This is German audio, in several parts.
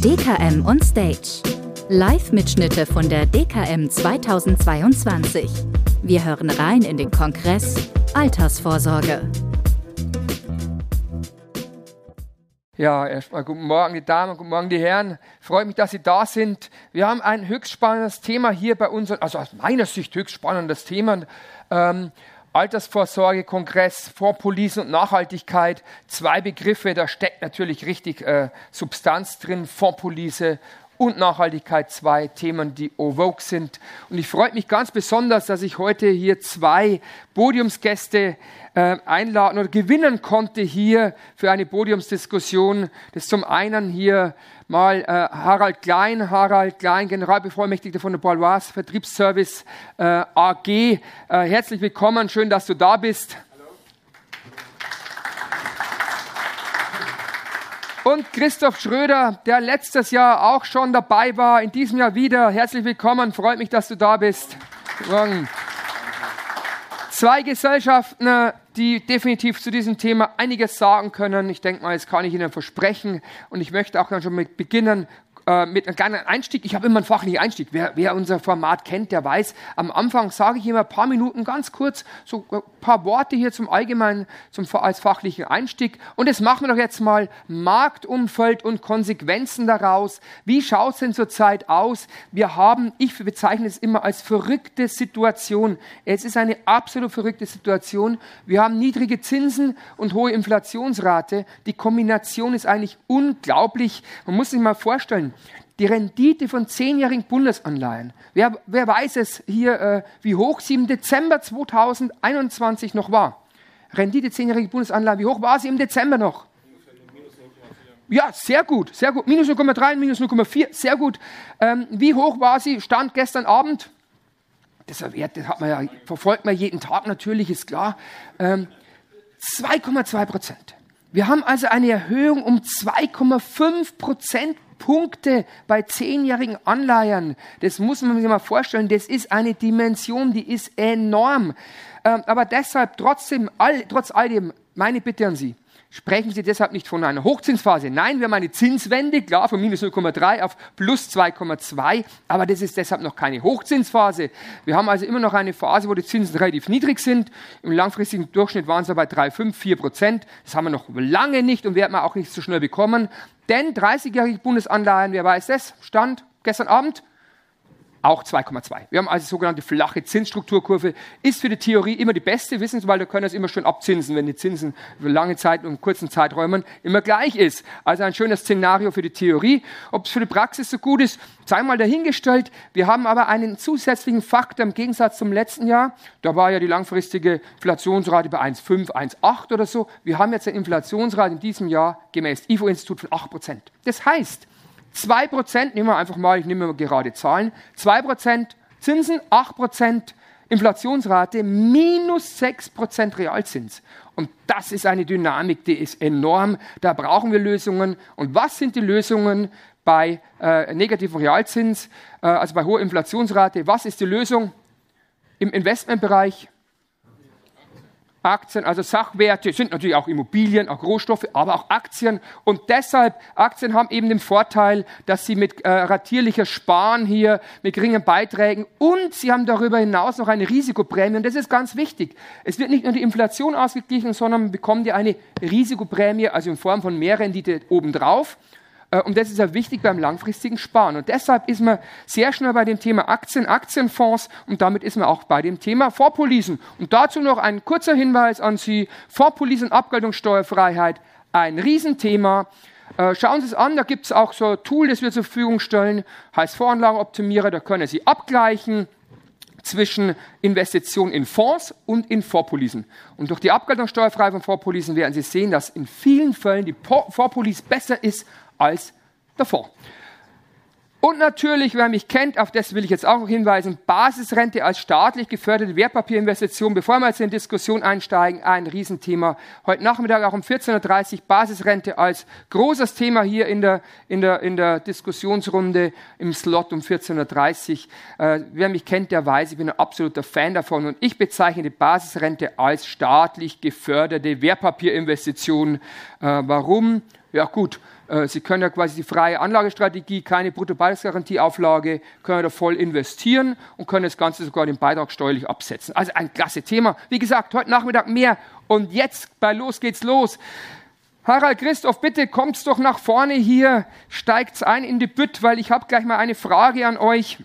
DKM on Stage. Live-Mitschnitte von der DKM 2022. Wir hören rein in den Kongress Altersvorsorge. Ja, erstmal guten Morgen, die Damen, guten Morgen, die Herren. Freut mich, dass Sie da sind. Wir haben ein höchst spannendes Thema hier bei uns, also aus meiner Sicht höchst spannendes Thema. Ähm, Altersvorsorge, Kongress, Vorpolisen und Nachhaltigkeit. Zwei Begriffe, da steckt natürlich richtig äh, Substanz drin. Vorpolise und Nachhaltigkeit, zwei Themen, die vogue sind. Und ich freue mich ganz besonders, dass ich heute hier zwei Podiumsgäste äh, einladen oder gewinnen konnte hier für eine Podiumsdiskussion. Das ist zum einen hier mal äh, Harald Klein, Harald Klein, Generalbevollmächtigter von der Baloise Vertriebsservice äh, AG. Äh, herzlich willkommen, schön, dass du da bist. Und Christoph Schröder, der letztes Jahr auch schon dabei war, in diesem Jahr wieder. Herzlich willkommen, freut mich, dass du da bist. Guten Morgen. Zwei Gesellschaften, die definitiv zu diesem Thema einiges sagen können. Ich denke mal, das kann ich Ihnen versprechen. Und ich möchte auch dann schon mit beginnen, äh, mit einem kleinen Einstieg. Ich habe immer einen fachlichen Einstieg. Wer, wer unser Format kennt, der weiß, am Anfang sage ich immer ein paar Minuten ganz kurz, so ein paar Worte hier zum Allgemeinen, zum, als fachlichen Einstieg. Und das machen wir doch jetzt mal. Marktumfeld und Konsequenzen daraus. Wie schaut es denn zurzeit aus? Wir haben, ich bezeichne es immer als verrückte Situation. Es ist eine absolut verrückte Situation. Wir haben niedrige Zinsen und hohe Inflationsrate. Die Kombination ist eigentlich unglaublich. Man muss sich mal vorstellen, die Rendite von zehnjährigen Bundesanleihen. Wer, wer weiß es hier, äh, wie hoch sie im Dezember 2021 noch war? Rendite zehnjährige Bundesanleihen, wie hoch war sie im Dezember noch? Ja, sehr gut, sehr gut. Minus 0,3, minus 0,4, sehr gut. Ähm, wie hoch war sie? Stand gestern Abend? Das, Wert, das hat man ja, verfolgt man jeden Tag natürlich, ist klar. Ähm, 2,2 Prozent. Wir haben also eine Erhöhung um 2,5 Prozent Punkte bei zehnjährigen Anleihen. Das muss man sich mal vorstellen. Das ist eine Dimension, die ist enorm. Ähm, aber deshalb trotzdem, all, trotz all dem, meine Bitte an Sie. Sprechen Sie deshalb nicht von einer Hochzinsphase. Nein, wir haben eine Zinswende, klar, von minus 0,3 auf plus 2,2, aber das ist deshalb noch keine Hochzinsphase. Wir haben also immer noch eine Phase, wo die Zinsen relativ niedrig sind. Im langfristigen Durchschnitt waren sie bei 3,5, 4 Prozent. Das haben wir noch lange nicht und werden wir auch nicht so schnell bekommen. Denn 30-jährige Bundesanleihen, wer weiß das, stand gestern Abend auch 2,2. Wir haben also die sogenannte flache Zinsstrukturkurve. Ist für die Theorie immer die beste, wissen Sie, weil da können das immer schön abzinsen, wenn die Zinsen über lange Zeit und kurzen Zeiträumen immer gleich ist. Also ein schönes Szenario für die Theorie. Ob es für die Praxis so gut ist, sei mal dahingestellt. Wir haben aber einen zusätzlichen Faktor im Gegensatz zum letzten Jahr. Da war ja die langfristige Inflationsrate bei 1,5, 1,8 oder so. Wir haben jetzt eine Inflationsrate in diesem Jahr gemäß IFO-Institut von 8 Prozent. Das heißt, 2%, nehmen wir einfach mal, ich nehme mal gerade Zahlen, 2% Zinsen, 8% Inflationsrate, minus 6% Realzins. Und das ist eine Dynamik, die ist enorm. Da brauchen wir Lösungen. Und was sind die Lösungen bei äh, negativem Realzins, äh, also bei hoher Inflationsrate? Was ist die Lösung im Investmentbereich? Aktien, also Sachwerte, sind natürlich auch Immobilien, auch Rohstoffe, aber auch Aktien. Und deshalb, Aktien haben eben den Vorteil, dass sie mit äh, ratierlicher Sparen hier, mit geringen Beiträgen und sie haben darüber hinaus noch eine Risikoprämie. Und das ist ganz wichtig. Es wird nicht nur die Inflation ausgeglichen, sondern bekommt ja eine Risikoprämie, also in Form von Mehrrendite obendrauf. Äh, und das ist ja wichtig beim langfristigen Sparen. Und deshalb ist man sehr schnell bei dem Thema Aktien, Aktienfonds und damit ist man auch bei dem Thema Vorpolisen. Und dazu noch ein kurzer Hinweis an Sie. Vorpolisen, Abgeltungssteuerfreiheit, ein Riesenthema. Äh, schauen Sie es an, da gibt es auch so ein Tool, das wir zur Verfügung stellen, heißt Voranlagenoptimierer, da können Sie abgleichen zwischen Investitionen in Fonds und in Vorpolisen. Und durch die Abgeltungssteuerfreiheit von Vorpolisen werden Sie sehen, dass in vielen Fällen die Vorpolice besser ist als davor. Und natürlich, wer mich kennt, auf das will ich jetzt auch noch hinweisen, Basisrente als staatlich geförderte Wertpapierinvestition. Bevor wir jetzt in Diskussion einsteigen, ein Riesenthema. Heute Nachmittag auch um 14.30 Uhr Basisrente als großes Thema hier in der, in der, in der Diskussionsrunde im Slot um 14.30 Uhr. Äh, wer mich kennt, der weiß, ich bin ein absoluter Fan davon und ich bezeichne die Basisrente als staatlich geförderte Wertpapierinvestition. Äh, warum? Ja gut, Sie können ja quasi die freie Anlagestrategie, keine Bruttobeiträgsgarantieauflage, können da voll investieren und können das Ganze sogar den Beitrag steuerlich absetzen. Also ein klasse Thema. Wie gesagt, heute Nachmittag mehr. Und jetzt bei Los geht's los. Harald Christoph, bitte kommt's doch nach vorne hier, steigt's ein in die Bütt, weil ich habe gleich mal eine Frage an euch.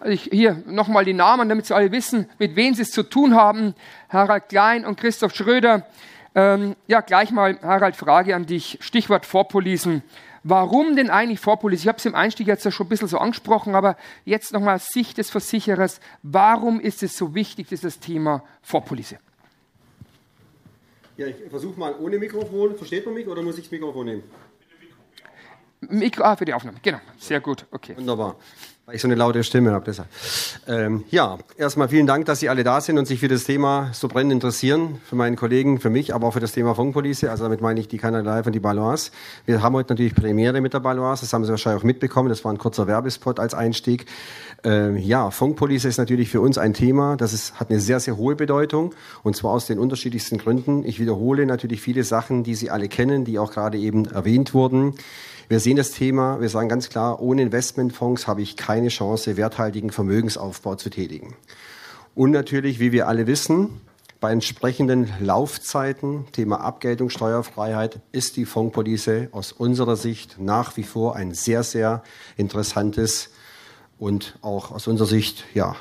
Also ich, hier nochmal die Namen, damit Sie alle wissen, mit wem Sie es zu tun haben. Harald Klein und Christoph Schröder. Ähm, ja, gleich mal, Harald, Frage an dich. Stichwort Vorpolisen. Warum denn eigentlich Vorpolise? Ich habe es im Einstieg jetzt ja schon ein bisschen so angesprochen, aber jetzt nochmal aus Sicht des Versicherers. Warum ist es so wichtig, dieses Thema Vorpolise? Ja, ich versuche mal ohne Mikrofon. Versteht man mich oder muss ich das Mikrofon nehmen? Mikro, ah, für die Aufnahme. Genau, sehr gut. Okay. Wunderbar. Weil ich so eine laute Stimme habe, deshalb. Ähm, ja, erstmal vielen Dank, dass Sie alle da sind und sich für das Thema so brennend interessieren. Für meinen Kollegen, für mich, aber auch für das Thema Funkpolice. Also damit meine ich die Kanada Live und die Balois. Wir haben heute natürlich Premiere mit der Balois. Das haben Sie wahrscheinlich auch mitbekommen. Das war ein kurzer Werbespot als Einstieg. Ähm, ja, Funkpolice ist natürlich für uns ein Thema. Das ist, hat eine sehr, sehr hohe Bedeutung. Und zwar aus den unterschiedlichsten Gründen. Ich wiederhole natürlich viele Sachen, die Sie alle kennen, die auch gerade eben erwähnt wurden. Wir sehen das Thema, wir sagen ganz klar, ohne Investmentfonds habe ich keine Chance, werthaltigen Vermögensaufbau zu tätigen. Und natürlich, wie wir alle wissen, bei entsprechenden Laufzeiten, Thema Abgeltung, Steuerfreiheit, ist die Fondspolice aus unserer Sicht nach wie vor ein sehr, sehr interessantes und auch aus unserer Sicht, ja,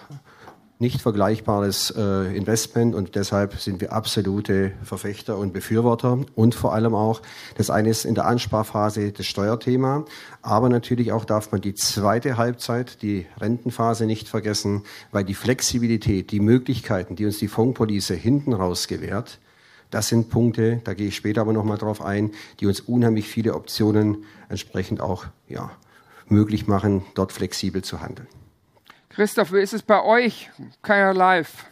nicht vergleichbares äh, Investment und deshalb sind wir absolute Verfechter und Befürworter und vor allem auch, das eine ist in der Ansparphase das Steuerthema, aber natürlich auch darf man die zweite Halbzeit, die Rentenphase nicht vergessen, weil die Flexibilität, die Möglichkeiten, die uns die Fondspolice hinten raus gewährt, das sind Punkte, da gehe ich später aber nochmal drauf ein, die uns unheimlich viele Optionen entsprechend auch ja, möglich machen, dort flexibel zu handeln. Christoph, wie ist es bei euch? Keiner live.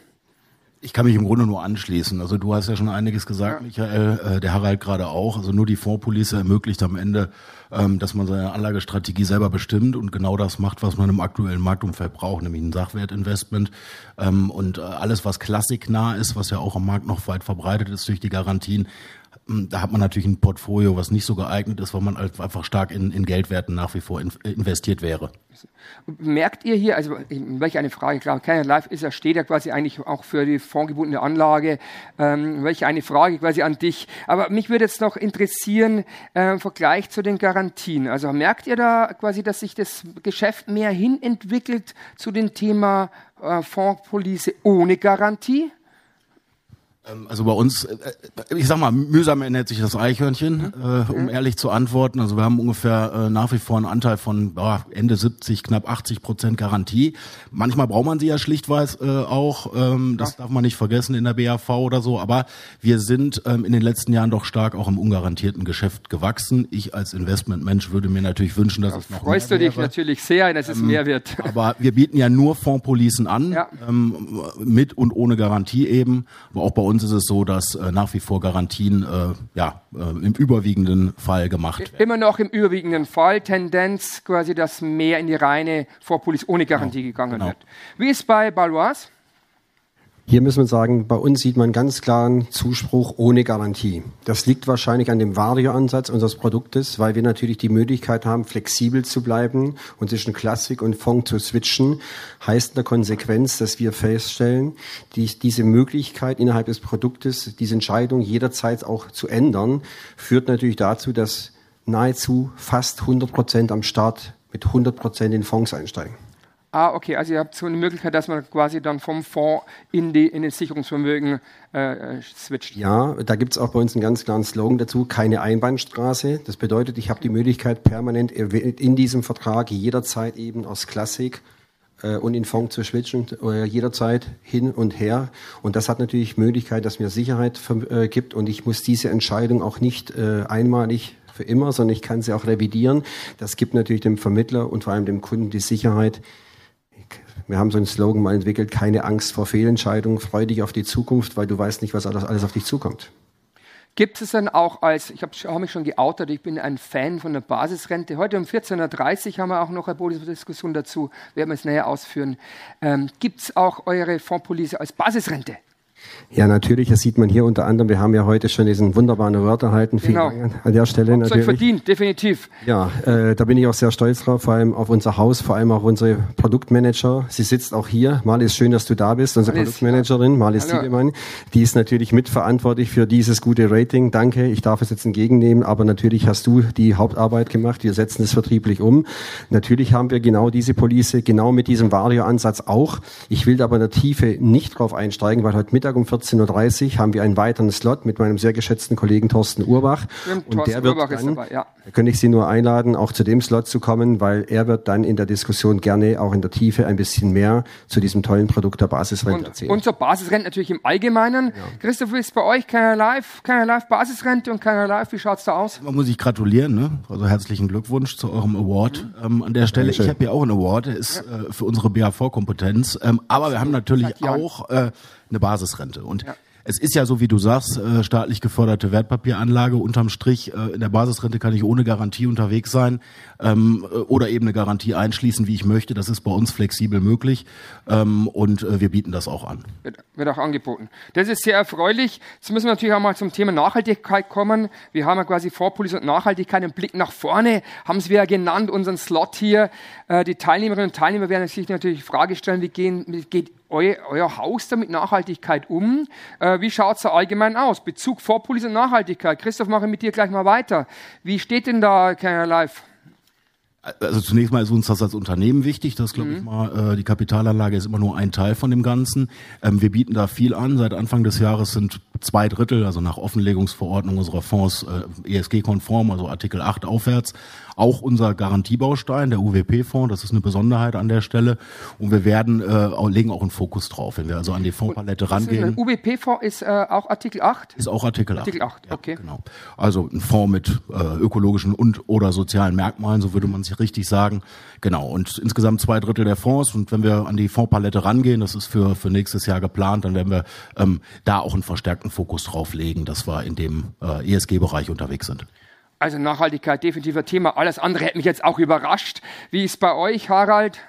Ich kann mich im Grunde nur anschließen. Also du hast ja schon einiges gesagt, ja. Michael, äh, der Harald gerade auch. Also nur die Fondspolice ermöglicht am Ende, ähm, dass man seine Anlagestrategie selber bestimmt und genau das macht, was man im aktuellen Marktumfeld braucht, nämlich ein Sachwertinvestment. Ähm, und äh, alles, was klassiknah ist, was ja auch am Markt noch weit verbreitet ist durch die Garantien, da hat man natürlich ein Portfolio, was nicht so geeignet ist, weil man einfach stark in, in Geldwerten nach wie vor in, investiert wäre. Merkt ihr hier, also welche eine Frage, klar, Canada Life ist ja, steht ja quasi eigentlich auch für die fondgebundene Anlage, ähm, welche eine Frage quasi an dich. Aber mich würde jetzt noch interessieren, äh, im Vergleich zu den Garantien. Also merkt ihr da quasi, dass sich das Geschäft mehr hin entwickelt zu dem Thema äh, Fondspolice ohne Garantie? Ähm, also bei uns, äh, ich sag mal, mühsam ernährt sich das Eichhörnchen, äh, um ehrlich zu antworten. Also wir haben ungefähr äh, nach wie vor einen Anteil von oh, Ende 70, knapp 80 Prozent Garantie. Manchmal braucht man sie ja schlichtweise äh, auch, ähm, das darf man nicht vergessen in der BAV oder so. Aber wir sind ähm, in den letzten Jahren doch stark auch im ungarantierten Geschäft gewachsen. Ich als Investmentmensch würde mir natürlich wünschen, dass da es noch freust mehr du dich wäre. natürlich sehr, dass es ähm, mehr wird. Aber wir bieten ja nur Fondspolicen an, ja. ähm, mit und ohne Garantie eben. Aber auch bei uns ist es so, dass äh, nach wie vor Garantien äh, ja, äh, im überwiegenden Fall gemacht werden. Immer noch im überwiegenden Fall Tendenz quasi, dass mehr in die reine Vorpolice ohne Garantie genau, gegangen genau. wird. Wie ist bei Balois? Hier müssen wir sagen, bei uns sieht man ganz klaren Zuspruch ohne Garantie. Das liegt wahrscheinlich an dem Vario-Ansatz unseres Produktes, weil wir natürlich die Möglichkeit haben, flexibel zu bleiben und zwischen Klassik und Fond zu switchen. Heißt in der Konsequenz, dass wir feststellen, die, diese Möglichkeit innerhalb des Produktes, diese Entscheidung jederzeit auch zu ändern, führt natürlich dazu, dass nahezu fast 100 Prozent am Start mit 100 Prozent in Fonds einsteigen. Ah, okay, also ihr habt so eine Möglichkeit, dass man quasi dann vom Fonds in, die, in das Sicherungsvermögen äh, äh switcht. Ja, da gibt es auch bei uns einen ganz klaren Slogan dazu, keine Einbahnstraße. Das bedeutet, ich habe die Möglichkeit, permanent in diesem Vertrag jederzeit eben aus Klassik äh, und in Fonds zu switchen, äh, jederzeit hin und her. Und das hat natürlich Möglichkeit, dass mir Sicherheit äh, gibt und ich muss diese Entscheidung auch nicht äh, einmalig für immer, sondern ich kann sie auch revidieren. Das gibt natürlich dem Vermittler und vor allem dem Kunden die Sicherheit, wir haben so einen Slogan mal entwickelt, keine Angst vor Fehlentscheidungen, freu dich auf die Zukunft, weil du weißt nicht, was alles auf dich zukommt. Gibt es dann auch als, ich habe hab mich schon geoutet, ich bin ein Fan von der Basisrente. Heute um 14.30 Uhr haben wir auch noch eine Diskussion dazu, werden wir es näher ausführen. Ähm, Gibt es auch eure Fondspolice als Basisrente? Ja, natürlich, das sieht man hier unter anderem. Wir haben ja heute schon diesen wunderbaren Award erhalten. Vielen genau. Dank an der Stelle Habt's natürlich. Verdient, definitiv. Ja, äh, da bin ich auch sehr stolz drauf, vor allem auf unser Haus, vor allem auf unsere Produktmanager. Sie sitzt auch hier. Marli, ist schön, dass du da bist, unsere Marlies, Produktmanagerin, Marlies Tiedemann. Die ist natürlich mitverantwortlich für dieses gute Rating. Danke, ich darf es jetzt entgegennehmen, aber natürlich hast du die Hauptarbeit gemacht. Wir setzen es vertrieblich um. Natürlich haben wir genau diese Police, genau mit diesem Vario-Ansatz auch. Ich will da aber in der Tiefe nicht drauf einsteigen, weil heute Mittag Freitag um 14.30 Uhr haben wir einen weiteren Slot mit meinem sehr geschätzten Kollegen Thorsten Urbach. Stimmt, und Thorsten der wird Urbach dann, dabei, ja. Da könnte ich Sie nur einladen, auch zu dem Slot zu kommen, weil er wird dann in der Diskussion gerne auch in der Tiefe ein bisschen mehr zu diesem tollen Produkt der Basisrente und, erzählen. Und zur Basisrente natürlich im Allgemeinen. Ja. Christoph, ist bei euch keiner live, keiner live Basisrente und keiner live. Wie schaut es da aus? Man muss ich gratulieren, ne? Also herzlichen Glückwunsch zu eurem Award mhm. ähm, an der Stelle. Ich habe ja auch einen Award, der ist ja. äh, für unsere BAV-Kompetenz. Ähm, aber wir haben natürlich auch äh, eine Basisrente. Und ja. Es ist ja so, wie du sagst, äh, staatlich geförderte Wertpapieranlage. Unterm Strich äh, in der Basisrente kann ich ohne Garantie unterwegs sein ähm, äh, oder eben eine Garantie einschließen, wie ich möchte. Das ist bei uns flexibel möglich ähm, und äh, wir bieten das auch an. Wird, wird, auch angeboten. Das ist sehr erfreulich. Jetzt müssen wir natürlich auch mal zum Thema Nachhaltigkeit kommen. Wir haben ja quasi Vorpolice und Nachhaltigkeit im Blick nach vorne, haben es wir ja genannt, unseren Slot hier. Die Teilnehmerinnen und Teilnehmer werden sich natürlich die Frage stellen, wie, gehen, wie geht euer, euer Haus da mit Nachhaltigkeit um? Äh, wie schaut es da allgemein aus? Bezug Vorpolice und Nachhaltigkeit. Christoph, mache ich mit dir gleich mal weiter. Wie steht denn da Carrier Life? Also zunächst mal ist uns das als Unternehmen wichtig. Das glaube mhm. ich mal, äh, die Kapitalanlage ist immer nur ein Teil von dem Ganzen. Ähm, wir bieten da viel an. Seit Anfang des Jahres sind zwei Drittel, also nach Offenlegungsverordnung unserer Fonds äh, ESG-konform, also Artikel 8 aufwärts, auch unser Garantiebaustein, der UWP-Fonds, das ist eine Besonderheit an der Stelle. Und wir werden, äh, legen auch einen Fokus drauf, wenn wir also an die Fondspalette rangehen. UWP-Fonds ist äh, auch Artikel 8? Ist auch Artikel 8. Artikel 8, ja, okay. Genau. Also ein Fonds mit äh, ökologischen und oder sozialen Merkmalen, so würde man sich richtig sagen. Genau. Und insgesamt zwei Drittel der Fonds. Und wenn wir an die Fondspalette rangehen, das ist für, für nächstes Jahr geplant, dann werden wir ähm, da auch einen verstärkten Fokus drauf legen, dass wir in dem äh, ESG-Bereich unterwegs sind. Also Nachhaltigkeit definitiv ein Thema. Alles andere hätte mich jetzt auch überrascht. Wie ist bei euch, Harald?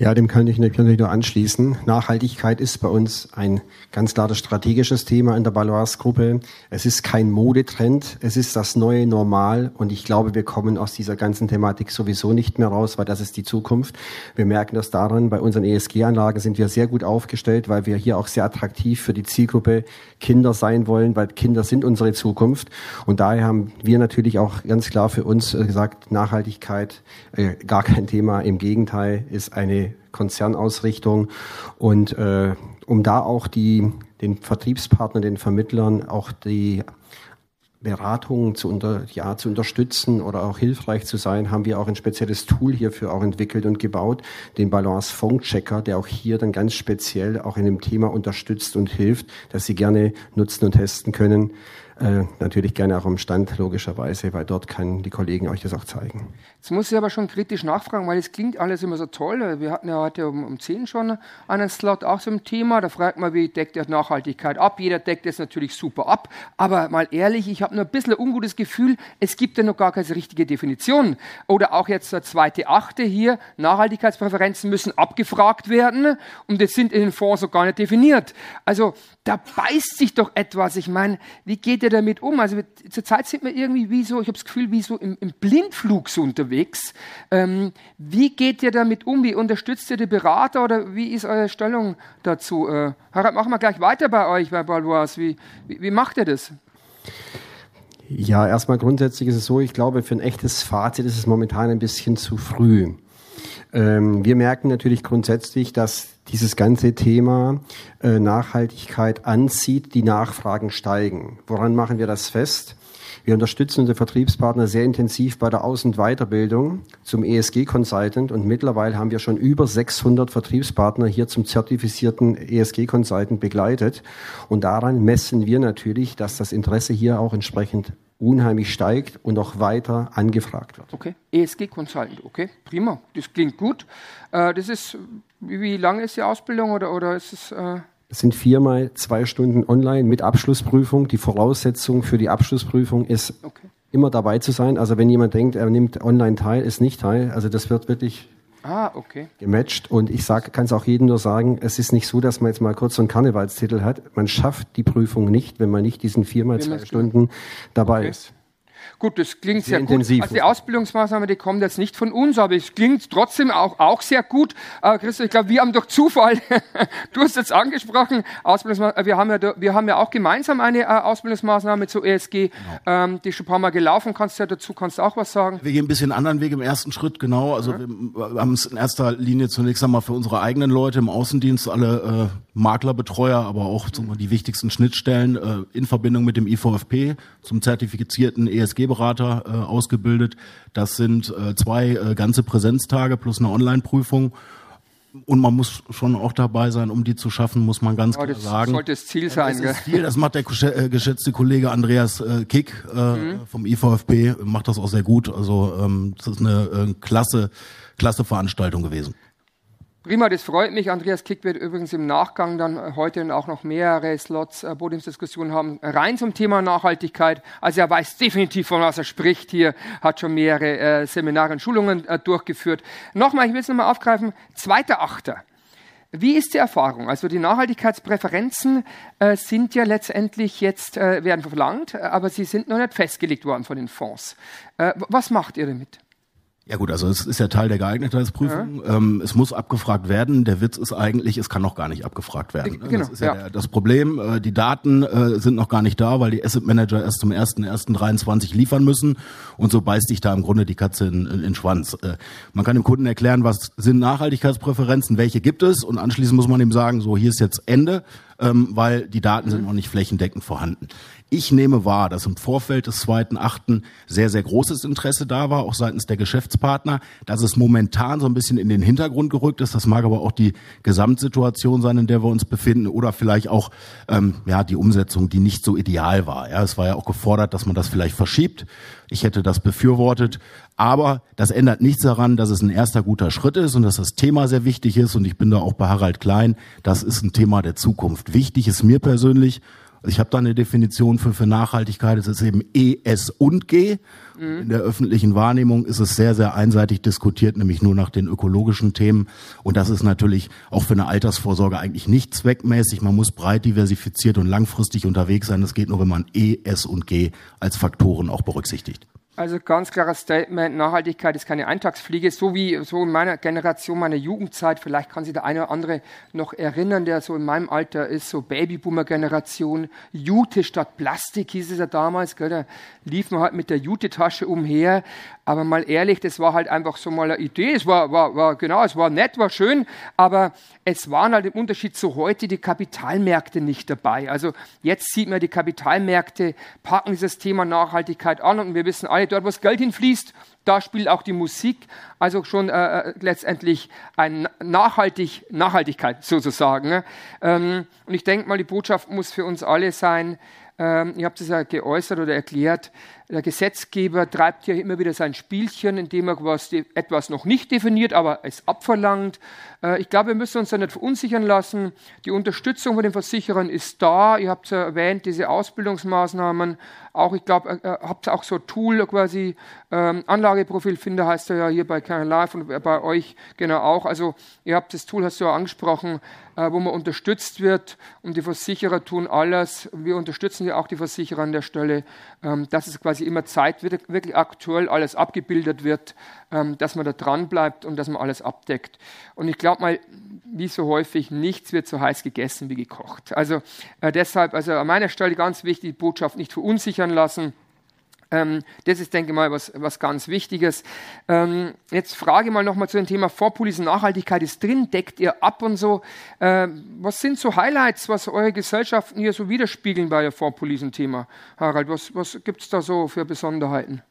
Ja, dem kann ich natürlich nur anschließen. Nachhaltigkeit ist bei uns ein ganz klares strategisches Thema in der Balois-Gruppe. Es ist kein Modetrend, es ist das neue Normal und ich glaube, wir kommen aus dieser ganzen Thematik sowieso nicht mehr raus, weil das ist die Zukunft. Wir merken das daran, bei unseren ESG-Anlagen sind wir sehr gut aufgestellt, weil wir hier auch sehr attraktiv für die Zielgruppe Kinder sein wollen, weil Kinder sind unsere Zukunft und daher haben wir natürlich auch ganz klar für uns gesagt, Nachhaltigkeit äh, gar kein Thema, im Gegenteil ist eine Konzernausrichtung und äh, um da auch die, den Vertriebspartnern, den Vermittlern auch die Beratungen zu, unter, ja, zu unterstützen oder auch hilfreich zu sein, haben wir auch ein spezielles Tool hierfür auch entwickelt und gebaut, den Balance Phone Checker, der auch hier dann ganz speziell auch in dem Thema unterstützt und hilft, dass Sie gerne nutzen und testen können. Äh, natürlich gerne auch am Stand, logischerweise, weil dort können die Kollegen euch das auch zeigen. Jetzt muss ich aber schon kritisch nachfragen, weil es klingt alles immer so toll. Wir hatten ja heute um, um 10 schon einen Slot auch zum Thema. Da fragt man, wie deckt er Nachhaltigkeit ab? Jeder deckt es natürlich super ab. Aber mal ehrlich, ich habe nur ein bisschen ein ungutes Gefühl, es gibt ja noch gar keine richtige Definition. Oder auch jetzt der zweite Achte hier, Nachhaltigkeitspräferenzen müssen abgefragt werden und das sind in den Fonds so gar nicht definiert. Also da beißt sich doch etwas. Ich meine, wie geht ihr damit um? Also zurzeit sind wir irgendwie wie so, ich habe das Gefühl, wie so im, im Blindflug so unterwegs. Ähm, wie geht ihr damit um? Wie unterstützt ihr die Berater oder wie ist eure Stellung dazu? Äh, Harald, machen wir gleich weiter bei euch, bei Balboas. Wie, wie, wie macht ihr das? Ja, erstmal grundsätzlich ist es so, ich glaube, für ein echtes Fazit ist es momentan ein bisschen zu früh. Ähm, wir merken natürlich grundsätzlich, dass dieses ganze Thema äh, Nachhaltigkeit anzieht, die Nachfragen steigen. Woran machen wir das fest? Wir unterstützen unsere Vertriebspartner sehr intensiv bei der Aus- und Weiterbildung zum ESG-Consultant und mittlerweile haben wir schon über 600 Vertriebspartner hier zum zertifizierten ESG-Consultant begleitet und daran messen wir natürlich, dass das Interesse hier auch entsprechend unheimlich steigt und auch weiter angefragt wird. Okay, ESG Consultant, okay, prima, das klingt gut. Äh, das ist, wie, lange ist die Ausbildung oder, oder ist es... Äh das sind viermal zwei Stunden online mit Abschlussprüfung. Die Voraussetzung für die Abschlussprüfung ist okay. immer dabei zu sein. Also wenn jemand denkt, er nimmt online teil, ist nicht teil. Also das wird wirklich ah, okay. gematcht. Und ich kann es auch jedem nur sagen, es ist nicht so, dass man jetzt mal kurz so einen Karnevalstitel hat. Man schafft die Prüfung nicht, wenn man nicht diesen viermal zwei Stunden dabei okay. ist. Gut, das klingt sehr, sehr intensiv. gut. Also die Ausbildungsmaßnahme, die kommt jetzt nicht von uns, aber es klingt trotzdem auch, auch sehr gut. Äh, Christoph, ich glaube, wir haben durch Zufall, du hast jetzt angesprochen, Ausbildungsmaßnahme, wir haben ja, wir haben ja auch gemeinsam eine äh, Ausbildungsmaßnahme zur ESG, genau. ähm, die schon ein paar Mal gelaufen. Kannst du ja dazu kannst du auch was sagen? Wir gehen ein bisschen anderen Weg im ersten Schritt, genau. Also mhm. wir, haben es in erster Linie zunächst einmal für unsere eigenen Leute im Außendienst, alle äh, Maklerbetreuer, aber auch wir, die wichtigsten Schnittstellen äh, in Verbindung mit dem IVFP zum zertifizierten ESG Steuerberater äh, ausgebildet. Das sind äh, zwei äh, ganze Präsenztage plus eine Online-Prüfung. Und man muss schon auch dabei sein, um die zu schaffen, muss man ganz ja, klar sagen. Das sollte das Ziel sein. Das, Ziel, das macht der äh, geschätzte Kollege Andreas äh, Kick äh, mhm. vom IVFB, macht das auch sehr gut. Also ähm, das ist eine äh, klasse, klasse Veranstaltung gewesen. Prima, das freut mich. Andreas Kick wird übrigens im Nachgang dann heute auch noch mehrere Slots äh, Podiumsdiskussionen haben, rein zum Thema Nachhaltigkeit. Also er weiß definitiv, von was er spricht hier, hat schon mehrere äh, Seminare und Schulungen äh, durchgeführt. Nochmal, ich will es nochmal aufgreifen, zweiter Achter. Wie ist die Erfahrung? Also die Nachhaltigkeitspräferenzen äh, sind ja letztendlich jetzt, äh, werden verlangt, aber sie sind noch nicht festgelegt worden von den Fonds. Äh, was macht ihr damit? Ja gut, also es ist ja Teil der Geeignetheitsprüfung. Ja. Ähm, es muss abgefragt werden. Der Witz ist eigentlich, es kann noch gar nicht abgefragt werden. Ne? Genau, das ist ja, ja. Der, das Problem. Äh, die Daten äh, sind noch gar nicht da, weil die Asset Manager erst zum 1.1.23 liefern müssen. Und so beißt sich da im Grunde die Katze in, in, in den Schwanz. Äh, man kann dem Kunden erklären, was sind Nachhaltigkeitspräferenzen, welche gibt es. Und anschließend muss man ihm sagen, so hier ist jetzt Ende ähm, weil die Daten mhm. sind noch nicht flächendeckend vorhanden. Ich nehme wahr, dass im Vorfeld des zweiten Achten sehr, sehr großes Interesse da war, auch seitens der Geschäftspartner, dass es momentan so ein bisschen in den Hintergrund gerückt ist. Das mag aber auch die Gesamtsituation sein, in der wir uns befinden, oder vielleicht auch ähm, ja die Umsetzung, die nicht so ideal war. Ja, es war ja auch gefordert, dass man das vielleicht verschiebt. Ich hätte das befürwortet, aber das ändert nichts daran, dass es ein erster guter Schritt ist und dass das Thema sehr wichtig ist. Und ich bin da auch bei Harald Klein. Das ist ein Thema der Zukunft. Wichtig ist mir persönlich, ich habe da eine Definition für, für Nachhaltigkeit, es ist eben E, S und G. Mhm. In der öffentlichen Wahrnehmung ist es sehr, sehr einseitig diskutiert, nämlich nur nach den ökologischen Themen. Und das ist natürlich auch für eine Altersvorsorge eigentlich nicht zweckmäßig. Man muss breit diversifiziert und langfristig unterwegs sein. Das geht nur, wenn man E, S und G als Faktoren auch berücksichtigt. Also ganz klares Statement, Nachhaltigkeit ist keine Eintagsfliege, so wie so in meiner Generation, meiner Jugendzeit, vielleicht kann sich der eine oder andere noch erinnern, der so in meinem Alter ist, so Babyboomer-Generation, Jute statt Plastik hieß es ja damals, gell, da lief man halt mit der Jute-Tasche umher, aber mal ehrlich, das war halt einfach so mal eine Idee, es war, war, war genau, es war nett, war schön, aber es waren halt im Unterschied zu heute die Kapitalmärkte nicht dabei. Also jetzt sieht man, die Kapitalmärkte packen dieses Thema Nachhaltigkeit an und wir wissen alle, dort, wo das Geld hinfließt, da spielt auch die Musik, also schon äh, äh letztendlich ein nachhaltig, Nachhaltigkeit sozusagen. Ne? Ähm, und ich denke mal, die Botschaft muss für uns alle sein, ähm, ihr habt es ja geäußert oder erklärt, der Gesetzgeber treibt ja immer wieder sein Spielchen, indem er was, etwas noch nicht definiert, aber es abverlangt. Äh, ich glaube, wir müssen uns da nicht verunsichern lassen. Die Unterstützung von den Versicherern ist da. Ihr habt es ja erwähnt, diese Ausbildungsmaßnahmen. Auch, ich glaube, ihr äh, äh, habt auch so ein Tool quasi, ähm, Anlageprofilfinder heißt er ja hier bei Canon Life und bei euch genau auch. Also ihr habt das Tool, hast du ja angesprochen, wo man unterstützt wird und die Versicherer tun alles. Wir unterstützen ja auch die Versicherer an der Stelle, ähm, dass es quasi immer Zeit wirklich aktuell alles abgebildet wird, ähm, dass man da dran bleibt und dass man alles abdeckt. Und ich glaube mal, wie so häufig, nichts wird so heiß gegessen wie gekocht. Also äh, deshalb, also an meiner Stelle ganz wichtig, die Botschaft nicht verunsichern lassen. Ähm, das ist, denke ich mal, was, was ganz Wichtiges. Ähm, jetzt frage mal nochmal zu dem Thema Vorpolice Nachhaltigkeit ist drin, deckt ihr ab und so. Ähm, was sind so Highlights, was eure Gesellschaften hier so widerspiegeln bei der Vorpolice-Thema? Harald, was, was gibt es da so für Besonderheiten?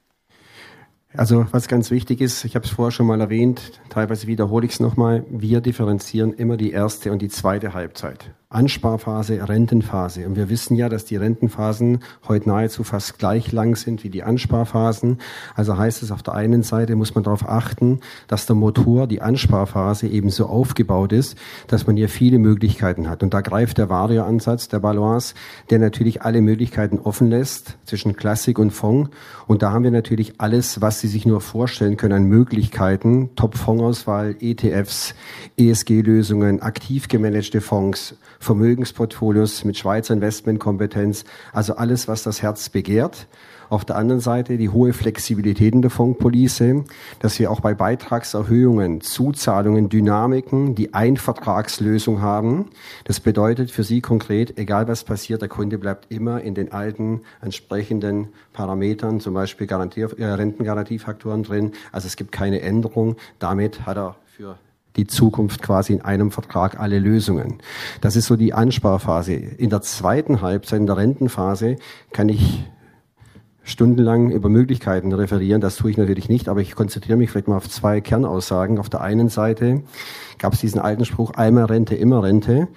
Also was ganz wichtig ist, ich habe es vorher schon mal erwähnt, teilweise wiederhole ich es nochmal, wir differenzieren immer die erste und die zweite Halbzeit. Ansparphase, Rentenphase. Und wir wissen ja, dass die Rentenphasen heute nahezu fast gleich lang sind wie die Ansparphasen. Also heißt es, auf der einen Seite muss man darauf achten, dass der Motor, die Ansparphase eben so aufgebaut ist, dass man hier viele Möglichkeiten hat. Und da greift der Vario-Ansatz der Balance, der natürlich alle Möglichkeiten offen lässt zwischen Klassik und Fonds. Und da haben wir natürlich alles, was Sie sich nur vorstellen können an Möglichkeiten. Top-Fondsauswahl, ETFs, ESG-Lösungen, aktiv gemanagte Fonds, Vermögensportfolios mit Schweizer Investmentkompetenz, also alles, was das Herz begehrt. Auf der anderen Seite die hohe Flexibilität in der Fondspolice, dass wir auch bei Beitragserhöhungen, Zuzahlungen, Dynamiken die Einvertragslösung haben. Das bedeutet für Sie konkret, egal was passiert, der Kunde bleibt immer in den alten entsprechenden Parametern, zum Beispiel äh, Rentengarantiefaktoren drin. Also es gibt keine Änderung. Damit hat er für die Zukunft quasi in einem Vertrag alle Lösungen. Das ist so die Ansparphase. In der zweiten Halbzeit, in der Rentenphase, kann ich stundenlang über Möglichkeiten referieren. Das tue ich natürlich nicht, aber ich konzentriere mich vielleicht mal auf zwei Kernaussagen. Auf der einen Seite gab es diesen alten Spruch, einmal Rente, immer Rente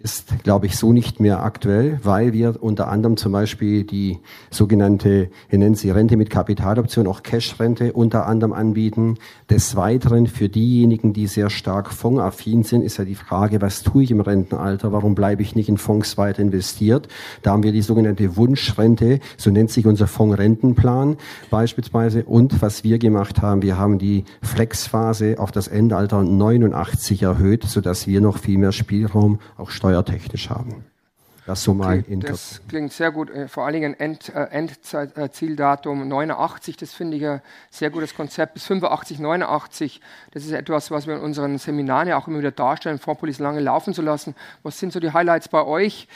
ist, glaube ich, so nicht mehr aktuell, weil wir unter anderem zum Beispiel die sogenannte, wir nennen sie Rente mit Kapitaloption, auch Cash-Rente unter anderem anbieten. Des Weiteren für diejenigen, die sehr stark fondsaffin sind, ist ja die Frage, was tue ich im Rentenalter? Warum bleibe ich nicht in Fonds weiter investiert? Da haben wir die sogenannte Wunschrente, so nennt sich unser Fondsrentenplan beispielsweise. Und was wir gemacht haben, wir haben die Flexphase auf das Endalter 89 erhöht, sodass wir noch viel mehr Spielraum auch steuertechnisch haben. Das so mal klingt, Das klingt sehr gut, äh, vor allen Dingen End, äh, Endzieldatum 89, das finde ich ein sehr gutes Konzept. Bis 85, 89, das ist etwas, was wir in unseren Seminaren ja auch immer wieder darstellen, Vorpolis lange laufen zu lassen. Was sind so die Highlights bei euch?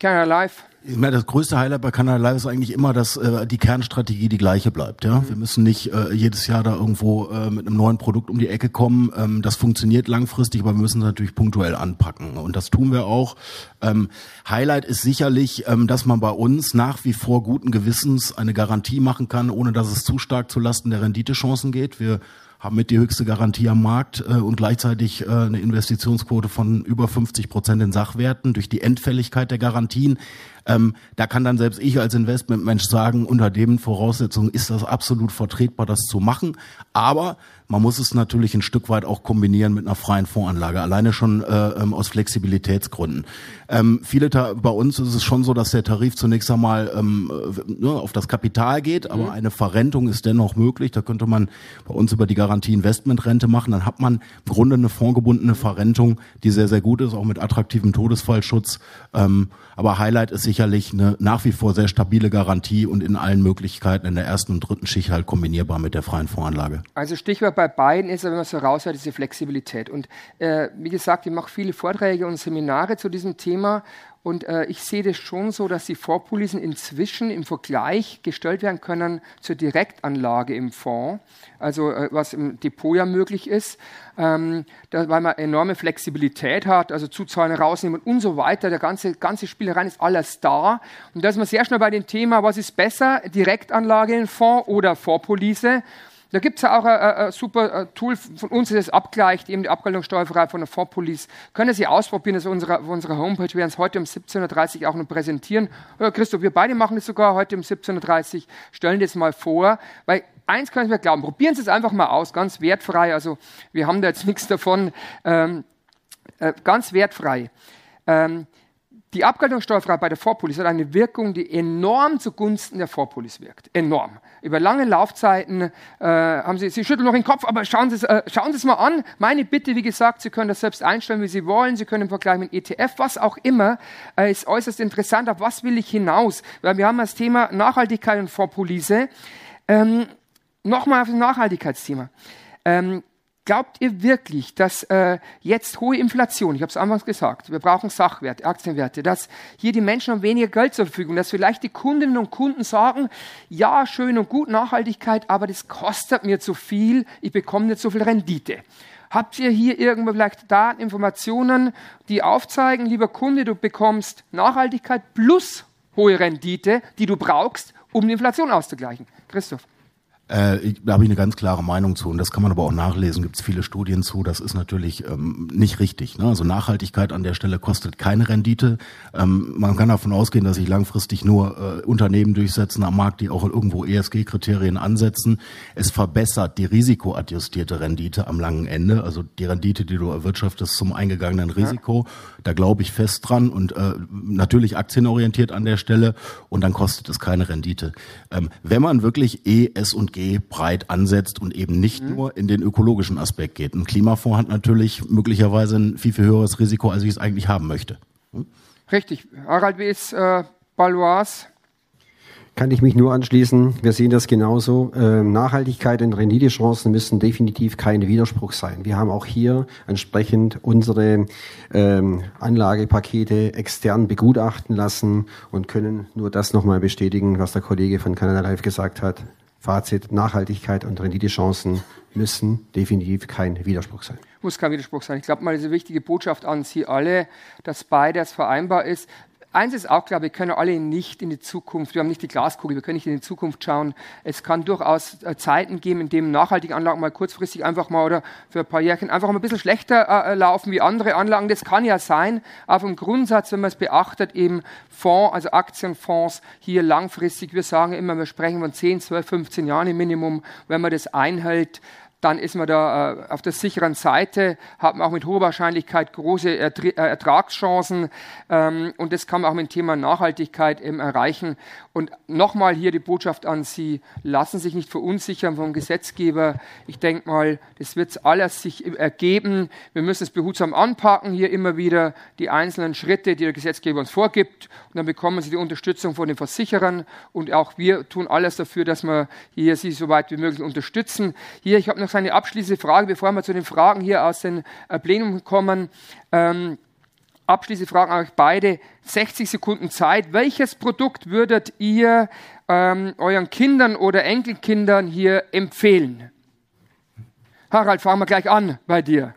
Canada Live, ich meine, das größte Highlight bei Canada Live ist eigentlich immer, dass äh, die Kernstrategie die gleiche bleibt. Ja, mhm. wir müssen nicht äh, jedes Jahr da irgendwo äh, mit einem neuen Produkt um die Ecke kommen. Ähm, das funktioniert langfristig, aber wir müssen es natürlich punktuell anpacken und das tun wir auch. Ähm, Highlight ist sicherlich, ähm, dass man bei uns nach wie vor guten Gewissens eine Garantie machen kann, ohne dass es zu stark zu Lasten der Renditechancen geht. Wir haben mit die höchste Garantie am Markt äh, und gleichzeitig äh, eine Investitionsquote von über 50 Prozent in Sachwerten durch die Endfälligkeit der Garantien. Ähm, da kann dann selbst ich als Investmentmensch sagen, unter den Voraussetzungen ist das absolut vertretbar, das zu machen. Aber man muss es natürlich ein Stück weit auch kombinieren mit einer freien Fondsanlage, alleine schon äh, ähm, aus Flexibilitätsgründen. Ähm, viele bei uns ist es schon so, dass der Tarif zunächst einmal ähm, äh, ne, auf das Kapital geht, aber mhm. eine Verrentung ist dennoch möglich. Da könnte man bei uns über die Garantie Investmentrente machen. Dann hat man im Grunde eine fondgebundene Verrentung, die sehr, sehr gut ist, auch mit attraktivem Todesfallschutz. Ähm, aber Highlight ist sicherlich eine nach wie vor sehr stabile Garantie und in allen Möglichkeiten in der ersten und dritten Schicht halt kombinierbar mit der freien Fondsanlage. Also Stichwort bei beiden ist, wenn man so raushört, diese Flexibilität. Und äh, wie gesagt, ich mache viele Vorträge und Seminare zu diesem Thema und äh, ich sehe das schon so, dass die Vorpolisen inzwischen im Vergleich gestellt werden können zur Direktanlage im Fonds, also äh, was im Depot ja möglich ist, ähm, da, weil man enorme Flexibilität hat, also Zuzahlen rausnehmen und so weiter. Der ganze, ganze Spielereien ist alles da. Und da ist man sehr schnell bei dem Thema, was ist besser, Direktanlage im Fonds oder Vorpolise? Da gibt es ja auch ein, super äh, Tool von uns, das abgleicht, eben die Abgeltungssteuerfreiheit von der Vorpolice. Können Sie ausprobieren, das ist unsere, auf unserer Homepage. Wir werden es heute um 17.30 Uhr auch noch präsentieren. Oder Christoph, wir beide machen es sogar heute um 17.30 Uhr, stellen das mal vor, weil eins können wir glauben, probieren Sie es einfach mal aus, ganz wertfrei. Also wir haben da jetzt nichts davon, ähm, äh, ganz wertfrei. Ähm, die Abgeltungssteuerfreiheit bei der Vorpolis hat eine Wirkung, die enorm zugunsten der Vorpolis wirkt. Enorm. Über lange Laufzeiten äh, haben Sie, Sie schütteln noch den Kopf, aber schauen Sie, es, äh, es mal an. Meine Bitte, wie gesagt, Sie können das selbst einstellen, wie Sie wollen. Sie können im Vergleich mit ETF, was auch immer, äh, ist äußerst interessant. Auf was will ich hinaus? Weil wir haben das Thema Nachhaltigkeit und Vorpolise. Ähm, Nochmal auf das Nachhaltigkeitsthema. Ähm, Glaubt ihr wirklich, dass äh, jetzt hohe Inflation, ich habe es anfangs gesagt, wir brauchen Sachwerte, Aktienwerte, dass hier die Menschen haben weniger Geld zur Verfügung, dass vielleicht die Kundinnen und Kunden sagen, ja, schön und gut Nachhaltigkeit, aber das kostet mir zu viel, ich bekomme nicht so viel Rendite. Habt ihr hier irgendwo vielleicht Daten, Informationen, die aufzeigen, lieber Kunde, du bekommst Nachhaltigkeit plus hohe Rendite, die du brauchst, um die Inflation auszugleichen? Christoph. Äh, da habe ich eine ganz klare Meinung zu und das kann man aber auch nachlesen. Gibt es viele Studien zu. Das ist natürlich ähm, nicht richtig. Ne? Also Nachhaltigkeit an der Stelle kostet keine Rendite. Ähm, man kann davon ausgehen, dass sich langfristig nur äh, Unternehmen durchsetzen am Markt, die auch irgendwo ESG-Kriterien ansetzen. Es verbessert die risikoadjustierte Rendite am langen Ende, also die Rendite, die du erwirtschaftest zum eingegangenen Risiko. Da glaube ich fest dran und äh, natürlich aktienorientiert an der Stelle und dann kostet es keine Rendite. Ähm, wenn man wirklich E, S und G breit ansetzt und eben nicht mhm. nur in den ökologischen Aspekt geht. Ein Klimafonds hat natürlich möglicherweise ein viel, viel höheres Risiko, als ich es eigentlich haben möchte. Hm? Richtig. Harald, wie ist äh, Balois? Kann ich mich nur anschließen. Wir sehen das genauso. Ähm, Nachhaltigkeit und Renditechancen müssen definitiv kein Widerspruch sein. Wir haben auch hier entsprechend unsere ähm, Anlagepakete extern begutachten lassen und können nur das nochmal bestätigen, was der Kollege von Canada Live gesagt hat. Fazit, Nachhaltigkeit und Renditechancen müssen definitiv kein Widerspruch sein. Muss kein Widerspruch sein. Ich glaube mal, diese wichtige Botschaft an Sie alle, dass beides vereinbar ist. Eins ist auch klar, wir können alle nicht in die Zukunft, wir haben nicht die Glaskugel, wir können nicht in die Zukunft schauen. Es kann durchaus äh, Zeiten geben, in denen nachhaltige Anlagen mal kurzfristig einfach mal oder für ein paar Jährchen einfach mal ein bisschen schlechter äh, äh, laufen wie andere Anlagen. Das kann ja sein, aber im Grundsatz, wenn man es beachtet, eben Fonds, also Aktienfonds hier langfristig, wir sagen immer, wir sprechen von 10, 12, 15 Jahren im Minimum, wenn man das einhält, dann ist man da äh, auf der sicheren Seite, hat man auch mit hoher Wahrscheinlichkeit große Ertr äh, Ertragschancen ähm, und das kann man auch mit dem Thema Nachhaltigkeit eben erreichen. Und nochmal hier die Botschaft an Sie, lassen Sie sich nicht verunsichern vom Gesetzgeber. Ich denke mal, das wird alles sich ergeben. Wir müssen es behutsam anpacken, hier immer wieder die einzelnen Schritte, die der Gesetzgeber uns vorgibt. Und dann bekommen Sie die Unterstützung von den Versicherern und auch wir tun alles dafür, dass wir hier Sie so weit wie möglich unterstützen. Hier, ich habe noch eine abschließende Frage, bevor wir zu den Fragen hier aus dem Plenum kommen. Ähm, abschließende Fragen an euch beide. 60 Sekunden Zeit. Welches Produkt würdet ihr ähm, euren Kindern oder Enkelkindern hier empfehlen? Harald, fangen wir gleich an bei dir.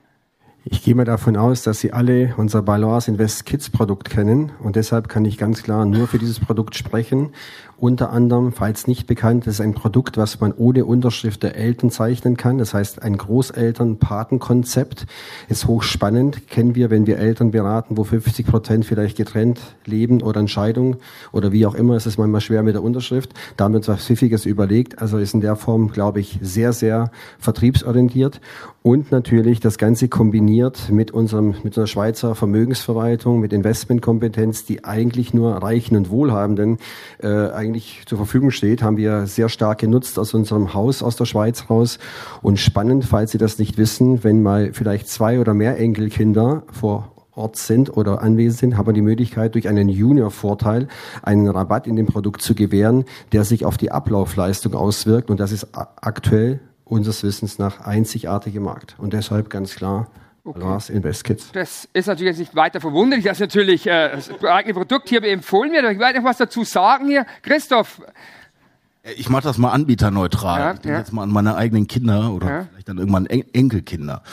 Ich gehe mal davon aus, dass Sie alle unser Balance Invest Kids Produkt kennen und deshalb kann ich ganz klar nur für dieses Produkt sprechen. Unter anderem, falls nicht bekannt, ist ein Produkt, was man ohne Unterschrift der Eltern zeichnen kann. Das heißt, ein Großeltern-Patenkonzept ist hochspannend. Kennen wir, wenn wir Eltern beraten, wo 50 Prozent vielleicht getrennt leben oder Entscheidung oder wie auch immer, ist es manchmal schwer mit der Unterschrift. Da haben wir uns was Pfiffiges überlegt. Also ist in der Form, glaube ich, sehr, sehr vertriebsorientiert und natürlich das Ganze kombiniert mit unserem, mit unserer Schweizer Vermögensverwaltung, mit Investmentkompetenz, die eigentlich nur Reichen und Wohlhabenden äh, eigentlich zur Verfügung steht, haben wir sehr stark genutzt aus unserem Haus aus der Schweiz raus. Und spannend, falls Sie das nicht wissen, wenn mal vielleicht zwei oder mehr Enkelkinder vor Ort sind oder anwesend sind, haben wir die Möglichkeit, durch einen Junior-Vorteil einen Rabatt in dem Produkt zu gewähren, der sich auf die Ablaufleistung auswirkt. Und das ist aktuell unseres Wissens nach einzigartige Markt. Und deshalb ganz klar Okay. Lars Invest Das ist natürlich jetzt nicht weiter verwunderlich, dass natürlich äh, das eigene Produkt hier empfohlen wird. Aber ich werde noch was dazu sagen hier. Christoph. Ich mache das mal anbieterneutral. Ja, ich denke ja. jetzt mal an meine eigenen Kinder oder ja. vielleicht dann irgendwann en Enkelkinder.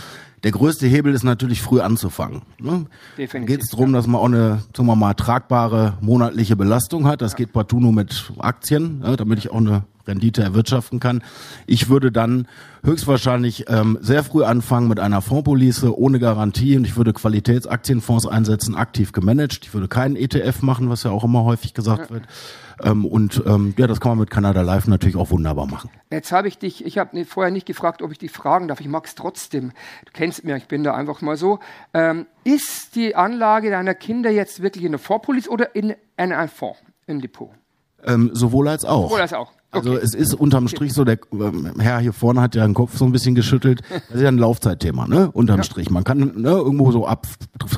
Der größte Hebel ist natürlich früh anzufangen. Ne? Geht es darum, dass man auch eine, sagen wir mal, tragbare monatliche Belastung hat. Das geht partout nur mit Aktien, damit ich auch eine Rendite erwirtschaften kann. Ich würde dann höchstwahrscheinlich ähm, sehr früh anfangen mit einer Fondspolice ohne Garantie und ich würde Qualitätsaktienfonds einsetzen, aktiv gemanagt. Ich würde keinen ETF machen, was ja auch immer häufig gesagt wird. Ähm, und ähm, ja, das kann man mit Canada Live natürlich auch wunderbar machen. Jetzt habe ich dich, ich habe vorher nicht gefragt, ob ich dich fragen darf. Ich mag es trotzdem. Du kennst mich, ich bin da einfach mal so. Ähm, ist die Anlage deiner Kinder jetzt wirklich in der Fondspolice oder in einem Fonds im Depot? Ähm, sowohl als auch. Sowohl als auch. Also okay. es ist unterm Strich so, der ähm, Herr hier vorne hat ja den Kopf so ein bisschen geschüttelt. Das ist ja ein Laufzeitthema, ne? Unterm ja. Strich. Man kann ne, irgendwo so ab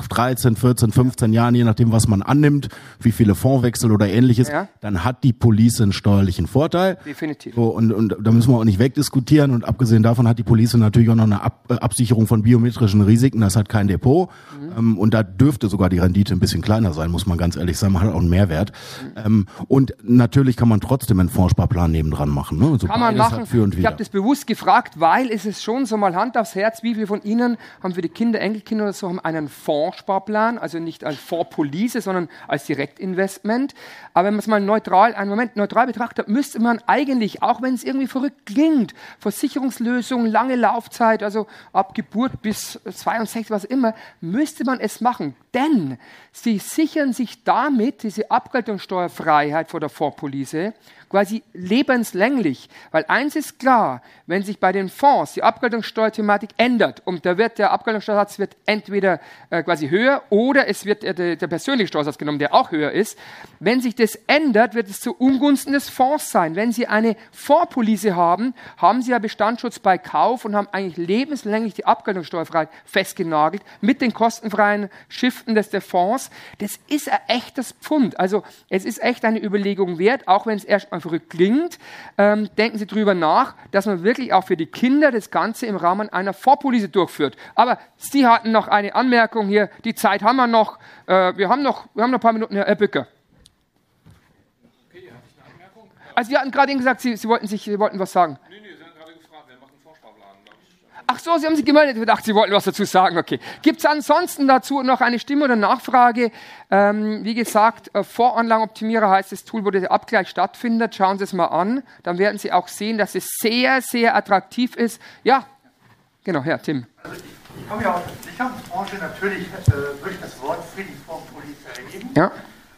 13, 14, 15 Jahren, je nachdem, was man annimmt, wie viele Fondswechsel oder ähnliches, ja. dann hat die Police einen steuerlichen Vorteil. Definitiv. So, und, und da müssen wir auch nicht wegdiskutieren. Und abgesehen davon hat die Police natürlich auch noch eine Ab äh, Absicherung von biometrischen Risiken. Das hat kein Depot. Mhm. Ähm, und da dürfte sogar die Rendite ein bisschen kleiner sein, muss man ganz ehrlich sagen. Man hat auch einen Mehrwert. Mhm. Ähm, und natürlich kann man trotzdem einen Fondssparplan Fondsparplan nebendran machen. Ne? So Kann man machen. Ich habe das bewusst gefragt, weil es ist schon so mal Hand aufs Herz, wie viele von Ihnen haben für die Kinder, Enkelkinder oder so haben einen Fondssparplan, also nicht als Fondspolice, sondern als Direktinvestment. Aber wenn man es mal neutral, einen Moment neutral betrachtet, müsste man eigentlich, auch wenn es irgendwie verrückt klingt, Versicherungslösungen, lange Laufzeit, also ab Geburt bis 62, was immer, müsste man es machen. Denn sie sichern sich damit diese Abgeltungssteuerfreiheit vor der Vorpolice quasi lebenslänglich. Weil eins ist klar, wenn sich bei den Fonds die Abgeltungssteuerthematik ändert und da wird der Abgeltungssteuersatz wird entweder äh, quasi höher oder es wird äh, der, der persönliche Steuersatz genommen, der auch höher ist. Wenn sich das ändert, wird es zu Ungunsten des Fonds sein. Wenn Sie eine Fondspolice haben, haben Sie ja Bestandsschutz bei Kauf und haben eigentlich lebenslänglich die Abgeltungssteuerfreiheit festgenagelt mit den kostenfreien Shiften des der Fonds. Das ist ein echtes Pfund. Also es ist echt eine Überlegung wert, auch wenn es erst mal verrückt klingt. Ähm, denken Sie drüber nach, dass man wirklich auch für die Kinder das Ganze im Rahmen einer Vorpolice durchführt. Aber Sie hatten noch eine Anmerkung hier. Die Zeit haben wir noch. Äh, wir, haben noch wir haben noch ein paar Minuten, Herr Ebbücker. Also Sie hatten gerade gesagt, Sie, Sie, wollten sich, Sie wollten was sagen. Nee, nee, Sie haben gerade gefragt, wer macht einen Vorsparplan? Ach so, Sie haben sich gemeldet. Ich dachte, Sie wollten was dazu sagen. Okay. Gibt es ansonsten dazu noch eine Stimme oder Nachfrage? Ähm, wie gesagt, äh, Voranlagenoptimierer heißt das Tool, wo der Abgleich stattfindet. Schauen Sie es mal an. Dann werden Sie auch sehen, dass es sehr, sehr attraktiv ist. Ja, genau, Herr Tim. Also ich komme ja aus der Sicherungsbranche. Natürlich äh, würde ich das Wort für die Formpolice erheben. Ja.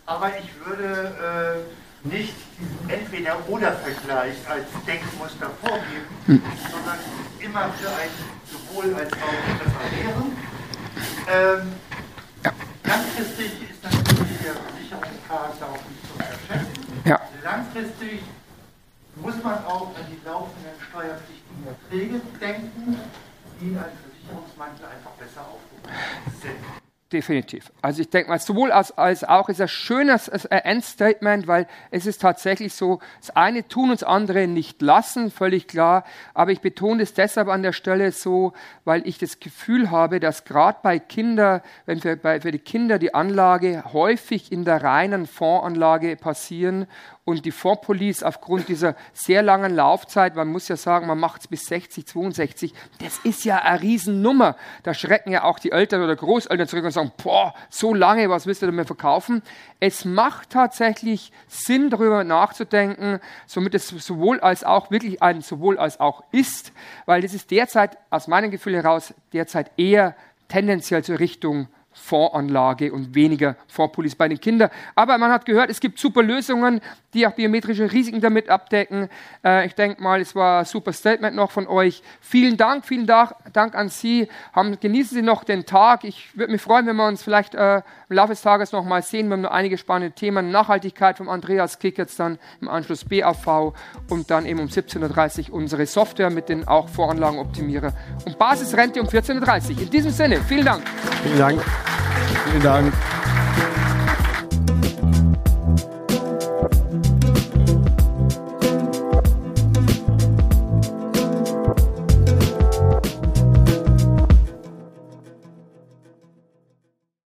Aber ich würde... Äh, nicht diesen Entweder-Oder-Vergleich als Denkmuster vorgeben, hm. sondern immer für ein sowohl als auch präparieren. Ähm, ja. Langfristig ist natürlich der Versicherungscharakter auch nicht zu unterschätzen. Ja. Langfristig muss man auch an die laufenden steuerpflichtigen Erträge denken, die in einem Versicherungsmantel einfach besser aufgehoben sind. Definitiv. Also ich denke mal, sowohl als, als auch ist ein schönes Endstatement, weil es ist tatsächlich so, das eine tun und das andere nicht lassen, völlig klar. Aber ich betone es deshalb an der Stelle so, weil ich das Gefühl habe, dass gerade bei Kindern, wenn für, bei, für die Kinder die Anlage häufig in der reinen Fondsanlage passieren und die Fondspolice aufgrund dieser sehr langen Laufzeit, man muss ja sagen, man macht es bis 60, 62, das ist ja eine Riesennummer. Da schrecken ja auch die Eltern oder Großeltern zurück und sagen, boah, so lange, was willst du damit verkaufen? Es macht tatsächlich Sinn, darüber nachzudenken, somit es sowohl als auch wirklich ein sowohl als auch ist, weil das ist derzeit, aus meinem Gefühl heraus, derzeit eher tendenziell zur Richtung Fondsanlage und weniger Fondspolice bei den Kindern. Aber man hat gehört, es gibt super Lösungen, die auch biometrische Risiken damit abdecken. Äh, ich denke mal, es war ein super Statement noch von euch. Vielen Dank, vielen Dank, Dank an Sie. Haben, genießen Sie noch den Tag. Ich würde mich freuen, wenn wir uns vielleicht äh, im Laufe des Tages noch mal sehen. Wir haben noch einige spannende Themen. Nachhaltigkeit vom Andreas Kick jetzt dann im Anschluss BAV und dann eben um 17.30 Uhr unsere Software mit den auch Voranlagenoptimierer und Basisrente um 14.30 Uhr. In diesem Sinne, vielen Dank. Vielen Dank. Vielen Dank.